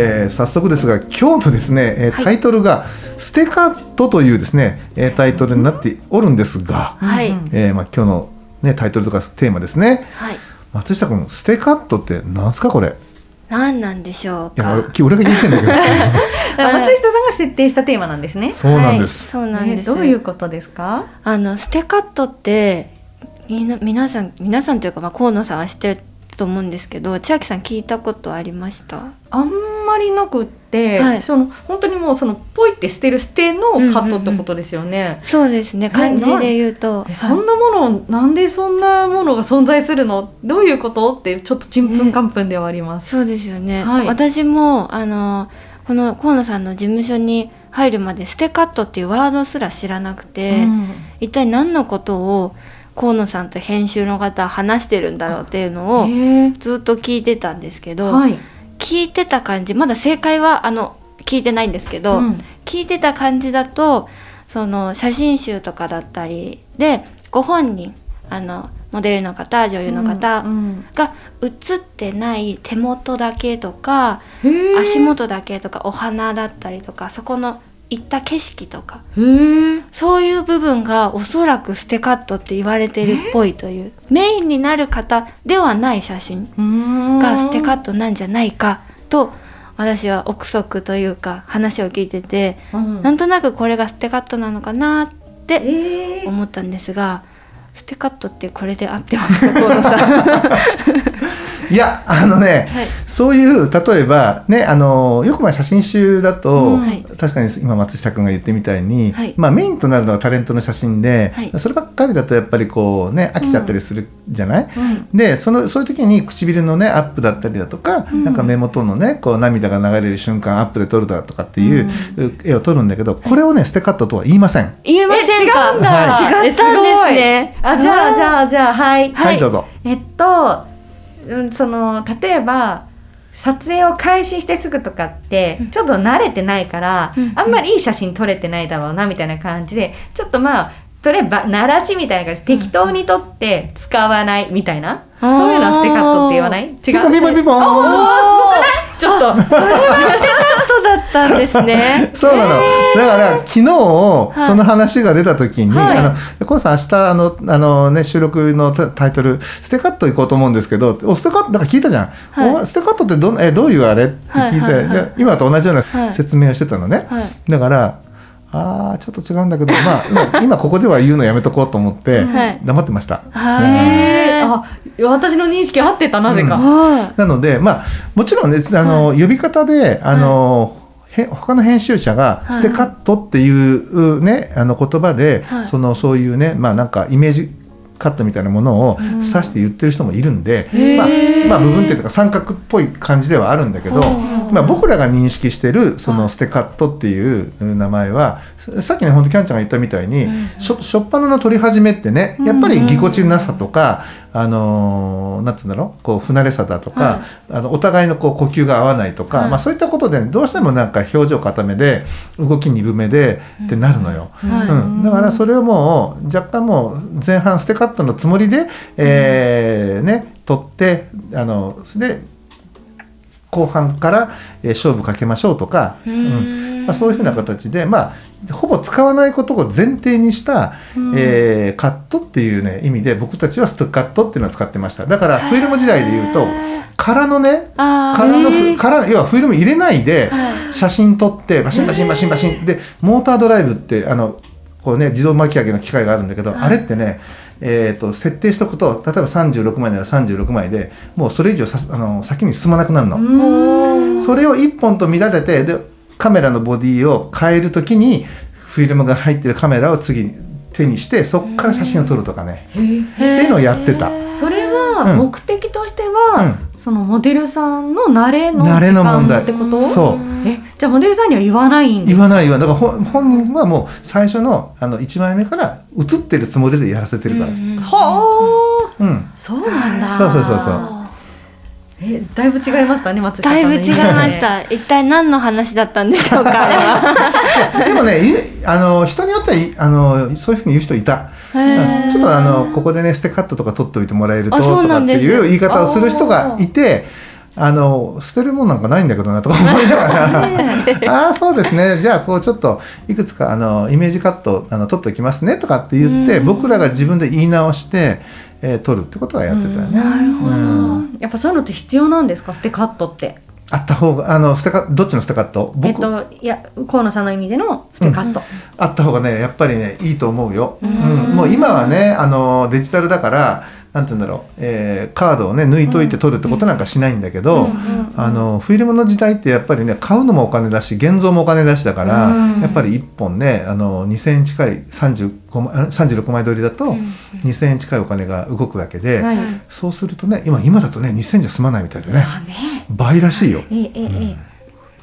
えー早速ですが今日のですね、えーはいタイトルが「ステカット」というですね、えータイトルになっておるんですが、はい。うんえーまあ、今日の、ね、タイトルとかテーマですねはい。松下君ステカットってなんすかこれ？何なんでしょういやか。俺俺が言ってんだけど 松下さんが設定したテーマなんですね。そうなんです、はい、そうなんです。えどういうことですか？あのステカットってみな皆さん皆さんというかまあ河野さんは知ってると思うんですけど、千秋さん聞いたことありました？あんまりなくって、はいその本当にもうそのポイって捨てる捨てのカットってことですよね。そうですね。漢字で言うと、えそんなものなんでそんなものが存在するの？どういうこと？ってちょっとちんぷんかんぷんではあります。そうですよね。はい私もあのこの河野さんの事務所に入るまでステカットっていうワードすら知らなくて。うん一体何のことを河野さんと編集の方は話してるんだろうっていうのをずっと聞いてたんですけど、はい。聞いてた感じまだ正解はあの聞いてないんですけど、うん。聞いてた感じだとその写真集とかだったりでご本人あのモデルの方女優の方うんが写ってない手元だけとか、足元だけとかお花だったりとかそこの行った景色とか。そういう部分がおそらくステカットって言われてるっぽいという。メインになる方ではない写真がステカットなんじゃないかと私は憶測というか話を聞いててうん。なんとなくこれがステカットなのかなってえー。思ったんですがステカットってこれで合ってますか河野さん。いやあのね、はい。そういう例えばねあのよくまあ写真集だと、うん。はい。確かに今松下君が言ってみたいに、はい。まあ、メインとなるのはタレントの写真で、はい。そればっかりだとやっぱりこうね飽きちゃったりするじゃない、うん。でそのそういう時に唇のねアップだったりだとか、うん。なんか目元のねこう涙が流れる瞬間アップで撮るだとかっていう絵を撮るんだけどこれをねステカットとは言いません。言えません違うんだ、はい。違ったんですね。えごい。あじゃあじゃあじゃあはい。はい、どうぞ。えっと、うん、その例えば撮影を開始してすぐとかってうん。ちょっと慣れてないから、うん。あんまりいい写真撮れてないだろうなみたいな感じでちょっとまあそれば鳴らしみたいな感じで適当に撮って使わないみたいな、あー。そういうのをステカットって言わない？違う？ピンポンピンピンおーすごくない？ちょっとステカットだったんですね。そうなの、だから昨日はい。その話が出た時に、はい。あのコンさん明日あのあの、ね、収録のタタイトル「ステカット」行こうと思うんですけど「おステカット」なんか聞いたじゃん「はい。おステカットってどんえどういうあれ?」って聞いて、はいはいはいで今と同じようはない。説明をしてたのね、はい。だからあーちょっと違うんだけど、まあ、今今ここでは言うのやめとこうと思ってはい。黙ってました。はえー、あ私の認識合ってたなぜか、はなので、まあ、もちろんね、あの、呼び方で、あの、へ他の編集者がはい。ステカットっていうね、あの言葉で、はい。そのそういうねまあなんかイメージカットみたいなものをうん。指して言ってる人もいるんで、へー。まあ、まあ部分点とか三角っぽい感じではあるんだけど、ほうまあ、僕らが認識してるそはい。のステカットっていう名前はさっきね本当キャンちゃんが言ったみたいに、うんしょ初っ端の撮り始めってねやっぱりぎこちなさとか、あのーなんつうんだろうこう不慣れさだとか、はい。あのお互いのこう呼吸が合わないとか、はい。まあ、そういったことで、どうしてもなんか表情固めで動き鈍めでってなるのよ。はい。うん、だからそれをもう若干もう前半ステカットのつもりで、えーね取ってあので後半から、えー勝負かけましょうとか、ううん。んまあ、そういうふうな形で、まあ、ほぼ使わないことを前提にした、えーカットっていう、ね、意味で僕たちはステカットっていうのを使ってました。だからフィルム時代で言うと空のね空の空要はフィルム入れないではい。写真撮ってバシンバシンバシンバシン。でモータードライブってあのこうね自動巻き上げの機械があるんだけど、はい。あれってねえー、と設定しとくと例えば36枚なら36枚でもうそれ以上さあの先に進まなくなるの。うん。それを1本と見立ててでカメラのボディを変えるときにフィルムが入ってるカメラを次に手にしてそこから写真を撮るとかね、っていうのをやってた。それはうん。目的としては、そのモデルさんの慣れの時間の問題。ってこと？そう。えじゃあモデルさんには言わないんです言わない言わない。だから本本人はもう最初のあの1枚目から写ってるつもりでやらせてるから、うんはあ。そうなんだ。そうそうそうそう。えだいぶ違いましたね松下さんのだいぶ違いました。一体何の話だったんでしょうか。あれは。でもねいあの人によってはいあのそういうふうに言う人いた。ちょっとあのここでねステカットとか取っておいてもらえるとあそうとかってなんですいう言い方をする人がいてあの捨てるもんなんかないんだけどなとか思いながら。ああそうですね。じゃあこうちょっといくつかあのイメージカットあの取っておきますねとかって言ってうん。僕らが自分で言い直して、えー取るってことはやってたよね。なるほど。うん。やっぱそういうのって必要なんですか？ステカットって。あった方があのステカどっちのステカット？僕、えっといや河野さんの意味でのステカット、あった方がねやっぱりねいいと思うよ。うん。うん。もう今はねあのデジタルだからなんて言うんだろう、えーカードをね抜いといて取るってことなんかしないんだけど、うんうんあのフィルムの時代ってやっぱりね買うのもお金だし現像もお金だしだから、うんやっぱり1本ねあの2,000円近い35枚あ36枚撮りだと2,000円近いお金が動くわけで、はい。そうするとね今今だとね2,000じゃ済まないみたいでね。あね。倍らしいよ。えええええ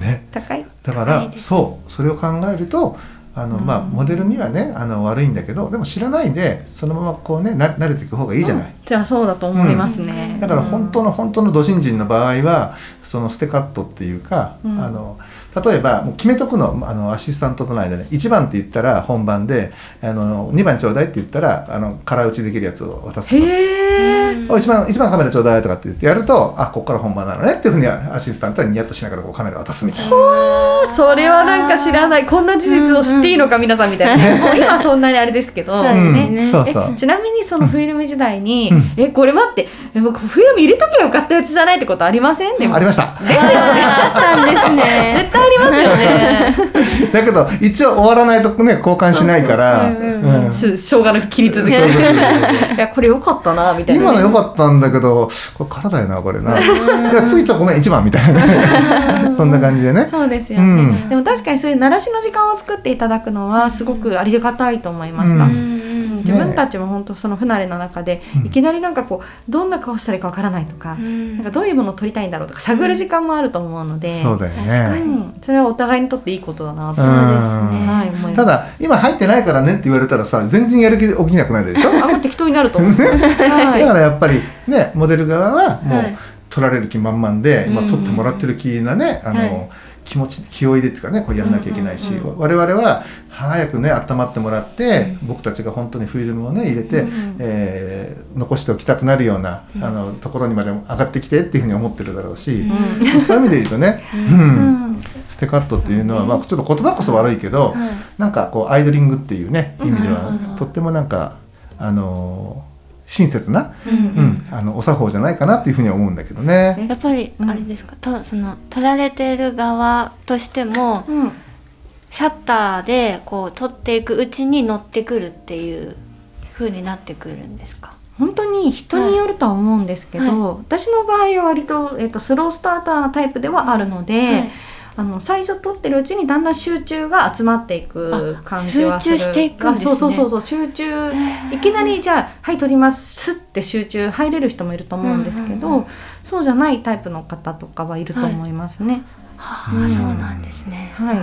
え。ね、高い？だから、そう。それを考えるとあの、まあ、モデルにはねあの悪いんだけどでも知らないでそのままこうねな慣れていく方がいいじゃない。じゃあそうだと思いますね、だから本当の本当の土新人の場合はそのステカットっていうか、うん。あの例えばもう決めとくのあのアシスタントとの間で、1番って言ったら本番であの2番ちょうだいって言ったらあの空打ちできるやつを渡すとか。へえお一番一番カメラちょうだいとかって言ってやるとあここから本番なのねっていうふうにアシスタントはニヤッとしながらこうカメラ渡すみたいな。それはなんか知らない。こんな事実を知っていいのか皆さんみたいな、今はそんなにあれですけど。そうですね。ちなみにそのフィルム時代に、うん。えこれ待って。え僕フィルム入れときゃよかったやつじゃないってことありません？でも。ありました。ですよね。あったんですね。絶対ありますよね。だけど一応終わらないとね交換しないから、うんうんうん。し生姜の切り続けそうそうそうそう。いやこれよかったなみたいな今の良かったんだけどこれ空だよなこれな。いやついちゃごめん1番みたいなそんな感じでね。そうですよね、うん。でも確かにそういう慣らしの時間を作っていただくのはすごくありがたいと思いました、ううん。ん自分たちも本当その不慣れな中で、うん。いきなりなんかこうどんな顔したらいいかわからないとか、うん。なんかどういうものを撮りたいんだろうとか探る時間もあると思うので、そうだようねん、それはお互いにとっていいことだなと、うん。そうですね。ただ今入ってないからねって言われたらさ全然やる気起きなくなるでしょ？あもう適当になると思う、だはい。からやっぱりねモデル側はもうはい。取られる気満々で、うん。まあ、取ってもらってる気なねあの、はい気持ち気を入れっていうかねこうやんなきゃいけないし、うんうん我々は早くね温まってもらって、僕たちが本当にフィルムをね入れて、うんうん。えー残しておきたくなるような、あのところにまで上がってきてっていうふうに思ってるだろうし、そういう意味で言うとね、うん。うん。ステカットっていうのは、まあ、ちょっと言葉こそ悪いけど、なんかこうアイドリングっていうね意味では、とってもなんかあのー親切な、うんうん、あのお作法じゃないかなっていうふうには思うんだけどね。やっぱりうん。あれですか、とその取られてる側としてもうん。シャッターでこう取っていくうちに乗ってくるっていう風になってくるんですか？本当に人によるとは思うんですけど、はい。私の場合は割と,、えっとスロースターターなタイプではあるので、はいあの最初撮ってるうちにだんだん集中が集まっていく感じはする。集中していくんですね。あそうそうそうそう集中いきなりじゃあはい撮ります。スッて集中入れる人もいると思うんですけど、うんうんうそうじゃないタイプの方とかはいると思いますね。はあ、うん。そうなんですね。は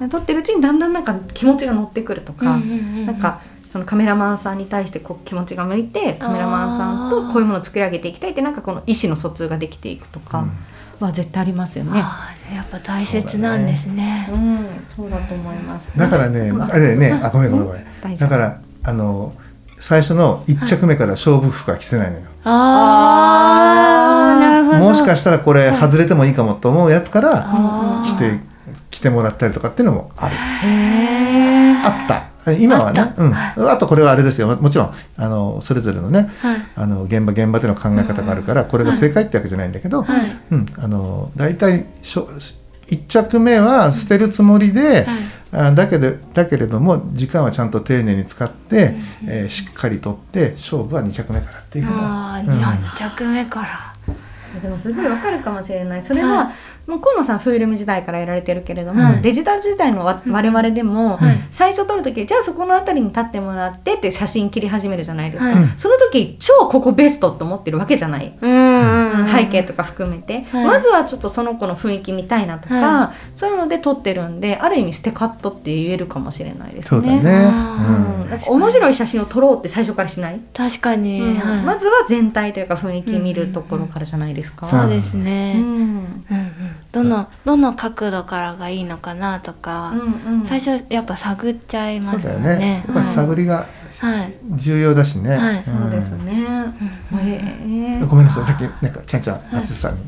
い。撮ってるうちにだんだんなんか気持ちが乗ってくるとか、うんうんうんうん。なんかそのカメラマンさんに対してこう気持ちが向いてカメラマンさんとこういうものを作り上げていきたいってなんかこの意思の疎通ができていくとかは絶対ありますよね。ああやっぱ大切なんですね。うん、そうだと思います。だからね、うんあれね、あ、ごめんごめんごめん。だから、あの、最初の一着目から勝負服は着せないのよ。ああなるほど。もしかしたらこれ外れてもいいかもと思うやつから着て着てもらったりとかっていうのもある。へえ。あった。今はねうん。はい。あとこれはあれですよ。もちろんあのそれぞれのね、はい。あの現場現場での考え方があるから、これが正解ってわけじゃないんだけど、はい。うん。あの大体しょ一着目は捨てるつもりで、はい。あだけどだけれども時間はちゃんと丁寧に使って、えーしっかりとって勝負は2着目からっていうふうなああ、うん。二二着目から。でもすごいわかるかもしれない。それは、はもう河野さんフィルム時代からやられてるけれども、はい。デジタル時代のわ我々でも、はい。最初撮る時じゃあそこの辺りに立ってもらってって写真切り始めるじゃないですか、はい。その時超ここベストって思ってるわけじゃない。背景とか含めて、はい。まずはちょっとその子の雰囲気見たいなとか、はそういうので撮ってるんである意味ステカットって言えるかもしれないですね。そうだね。あうん。面白い写真を撮ろうって最初からしない、確かに。うん。はい。まずは全体というか雰囲気見るところからじゃないですか。そうですうね。ん。うんうん。どのどの角度からがいいのかなとか、うんうん最初やっぱ探っちゃいますそうだよもんね。ね。やっぱり探りがはい。重要だしね。はいそうですね。えごめんなさい、さっきなんかキャンちゃん、松下さんに。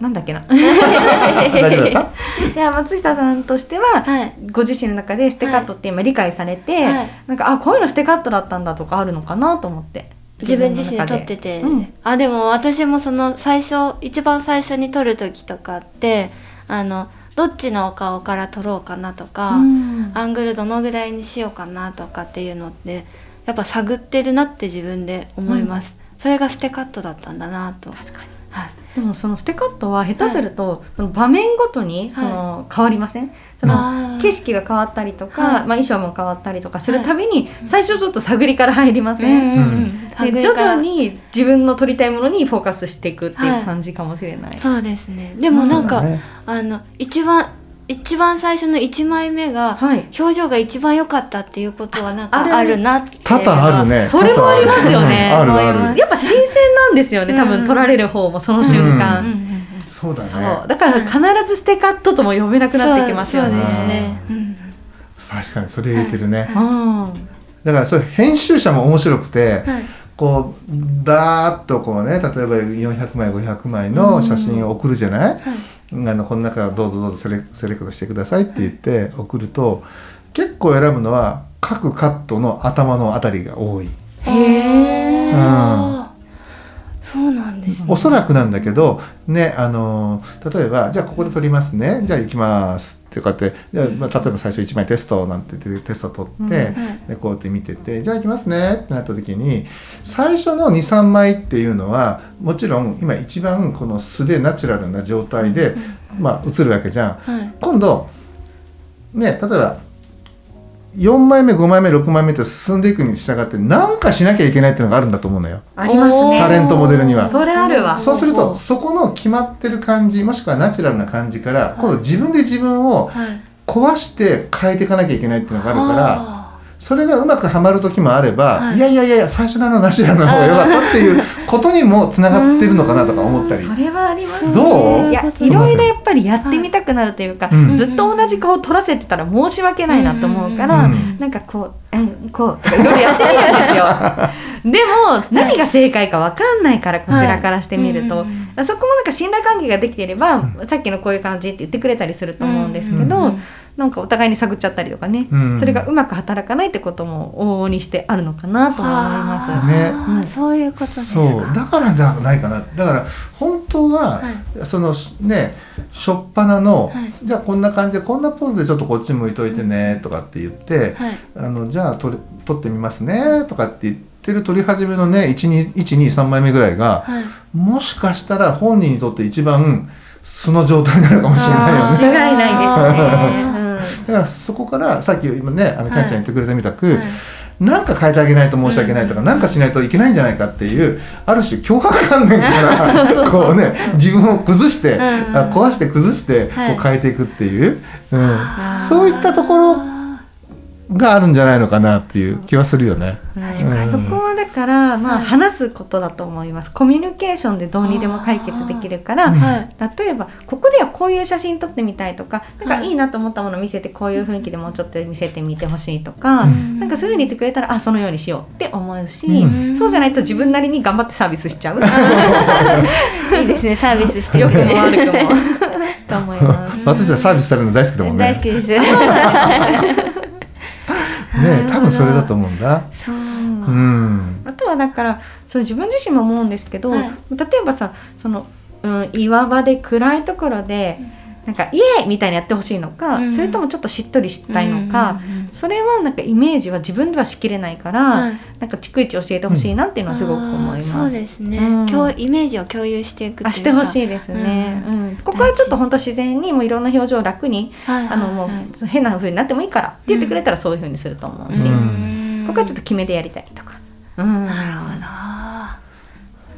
なんだっけな。大丈夫だっいや松下さんとしては、はい。ご自身の中でステカットって今理解されて、はいなんかあこういうのステカットだったんだとかあるのかなと思って。自分自身で撮ってて、うん。あでも私もその最初一番最初に撮る時とかってあのどっちのお顔から撮ろうかなとか、うん。アングルどのぐらいにしようかなとかっていうのってやっぱ探ってるなって自分で思います、それがステカットだったんだなと。確かに。はいでもそのステカットは下手すると、その場面ごとにその変わりません、そのあー。景色が変わったりとか、はい。まあ、衣装も変わったりとかするたびに、最初ちょっと探りから入りません、うんうんうん。探で徐々に自分の撮りたいものにフォーカスしていくっていはい。う感じかもしれない。そうですね。でもなんか、ね。あの一番一番最初の1枚目が、はい。表情が一番良かったっていうことはなんかあるなって多々あるね。それもありますよね。やっぱ新鮮なんですよね、多分撮られる方もその瞬間、うんうんうんそうだね。だから必ずステカットとも呼べなくなってきますよね。確かにそれ言えてるね。うん。だからそれ編集者も面白くて、はい。こうダーッとこうね例えば400枚500枚の写真を送るじゃない、はいあのこの中からどうぞどうぞセレセレクトしてくださいって言って送ると結構選ぶのは各カットの頭のあたりが多い。へえ、うんそうなんですね。おそらくなんだけどねあの例えばじゃあここで撮りますね。じゃあ行きますってこうやってじゃあ、まあ、例えば最初1枚テストなんて言ってテスト撮って、うんこうやって見ててじゃあ行きますねってなった時に最初の23枚っていうのはもちろん今一番この素でナチュラルな状態で、まあ、映るわけじゃん。はい。今度ね例えば4枚目5枚目6枚目って進んでいくに従って何かしなきゃいけないっていうのがあるんだと思うのよ。ありますね。タレントモデルにはそれあるわ。そうするとそこの決まってる感じもしくはナチュラルな感じから今度自分で自分をはい壊して変えていかなきゃいけないっていうのがあるからあそれがうまくはまる時もあれば、はい。い、やいやいや最初のあのナチュラルな方が良かったっていうことにもつながってるのかなとか思ったり。それはありますね。どう？いや、いろいろやっぱりやってみたくなるというか、うん。ずっと同じ顔撮らせてたら申し訳ないなと思うから、うん。なんかこう、うん、こういろいろやってみるんですよ。でも何が正解かわかんないからこちらからしてみると、はい。うんそこもなんか信頼関係ができていれば、さっきのこういう感じって言ってくれたりすると思うんですけど、うんなんかお互いに探っちゃったりとかね、うん。それがうまく働かないってことも往々にしてあるのかなと思います。はあねあそういうことですか。そう。だからじゃないかな。だから本当は、はそのね初っ端の、はい。じゃあこんな感じでこんなポーズでちょっとこっち向いといてねとかって言って、はい。あのじゃあ撮れ撮ってみますねとかって言ってる撮り始めのね123枚目ぐらいが、はい。もしかしたら本人にとって一番素の状態になるかもしれないよね。間違いないですね。うんだからそこからさっき今ねあのキャンちゃん言ってくれたみたく、はい。なんか変えてあげないと申し訳ないとか、なんかしないといけないんじゃないかっていうある種脅迫観念から こうね自分を崩して、うんあ壊して崩してこはい。う変えていくっていう、うん。あー。そういったところがあるんじゃないのかなっていう気はするよね。確そこはだから、まあ、はい。話すことだと思います。コミュニケーションでどうにでも解決できるからうん。はい。例えばここではこういう写真撮ってみたいとかなんはいかいいなと思ったものを見せてこういう雰囲気でもうちょっと見せてみてほしいとか、うん。なんかそういうふうに言ってくれたらあそのようにしようって思うし、うん。そうじゃないと自分なりに頑張ってサービスしちゃう。いいですねサービスしてよくもね悪くも。と思います。私はサービスされるの大好きだもんね。大好きです。ね多分それだと思うんだ。そう。うん。あとはだからそう自分自身も思うんですけど、はい。例えばさその、うん、岩場で暗いところでなんかイエーイみたいにやってほしいのか、うん。それともちょっとしっとりしたいのか、うんうんうんそれはなんかイメージは自分ではしきれないから、はい。なんか逐一教えてほしいなっていうのはすごく思いあーそうます。ですね、うん。共イメージを共有していくしてほしいですね、ううん。ここはちょっと本当自然にもういろんな表情を楽にはい。あのもう変な風になってもいいからって言ってくれたらそういう風にすると思うし、うんここはちょっと決めてやりたいとか。うん。なるほ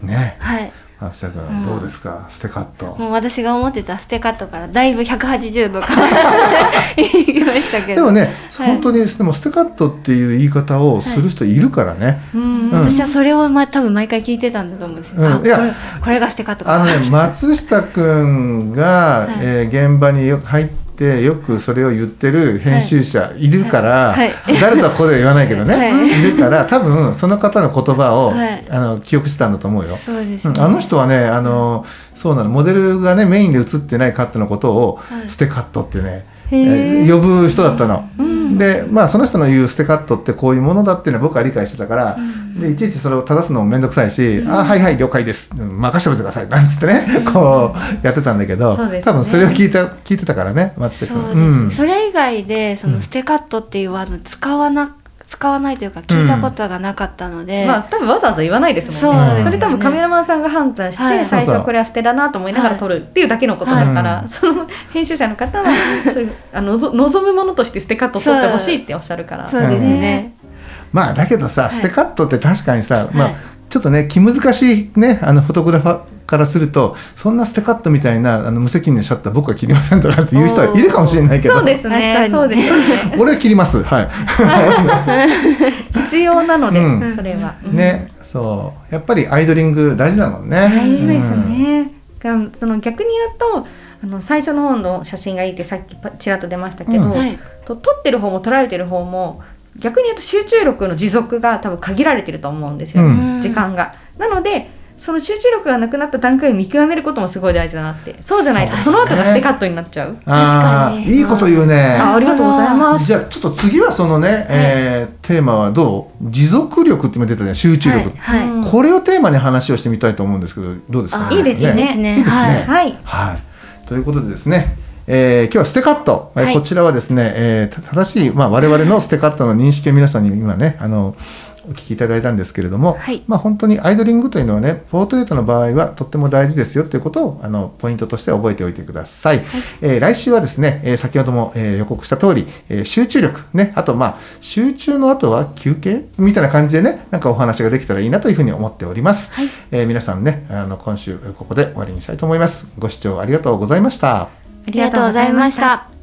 ど。ね。はい。松下君、うん。どうですか？ステカット。もう私が思ってたステカットからだいぶ180度変わって いきましたけど。でもね、はい。本当にでもステカットっていう言い方をする人いるからね、うん。うん。私はそれを、ま、多分毎回聞いてたんだと思うんですよ、あうん。いやこれこれがステカットかあのね松下君が、はい。えー現場によく入ってよくそれを言ってる編集者い。るから、はい。誰とはここでは言わないけどね、はい。い、るから多分その方の言葉を、はい。あの記憶してたんだと思うよ。そうね、うんあの人はねあのそうなの。モデルがねメインで映ってないカットのことを、はい。ステカットってね、えー。呼ぶ人だったの。うん。でまあその人の言うステカットってこういうものだっていうのは僕は理解してたから、うん。でいちいちそれを正すのも面倒くさいし「あはいはい了解です、うん任せておいてください」なんつってね、こうやってたんだけど、ね。多分それを聞いた聞いてたからね松下そう君。ですね、それ以外でそのステカットっていうワード使わな使わないというか聞いたことがなかったので、まあ多分わざわざ言わないですもんね。ね。それ多分カメラマンさんが判断して、はい最初これは捨てだなと思いながら撮るっていうだけのことだから、はい。その編集者の方はそういうあのぞ望むものとして捨てカット撮ってほしいっておっしゃるから。そう。ですね、まあだけどさ、い。ステカットって確かにさ、まあはい。ちょっとね気難しいねあのフォトグラファーからするとそんなステカットみたいなあの無責任なシャッター僕は切りませんとかっていう人はいるかもしれないけど。そうですね。そうですよね。俺は切ります。はい。必要なので、うん。それは、うん。ねそう。やっぱりアイドリング大事だもんね。大事ですうん。ね、がその逆に言うとあの最初の方の写真がいいってさっきパちらっと出ましたけど、うん。はい。と撮ってる方も撮られてる方も逆に言うと集中力の持続が多分限られてると思うんですよ、うん。時間が。なのでその集中力がなくなった段階を見極めることもすごい大事だなって。そうじゃないとその後がステカットになっちゃう。確かに。いいこと言うね。あありがとうございます。じゃあちょっと次はそのね、えーテーマはどう？持続力って今出たね集中力、はい、これをテーマに話をしてみたいと思うんですけどどうですか？あいいですよね。いいですね。いいですね。はい。はい。はい、ということでですね、えー今日はステカット、えーはいこちらはですね、えーた正しい、まあ、我々のステカットの認識を皆さんに今ねあのお聞きいただいたんですけれども、はい。まあ、本当にアイドリングというのはねポートレートの場合はとっても大事ですよということをあのポイントとして覚えておいてください、えー来週はですね、えー先ほども、えー予告した通り、えー集中力ねあとまあ集中の後は休憩みたいな感じでねなんかお話ができたらいいなというふうに思っております、はい。えー皆さんねあの今週ここで終わりにしたいと思います。ご視聴ありがとうございました。ありがとうございました。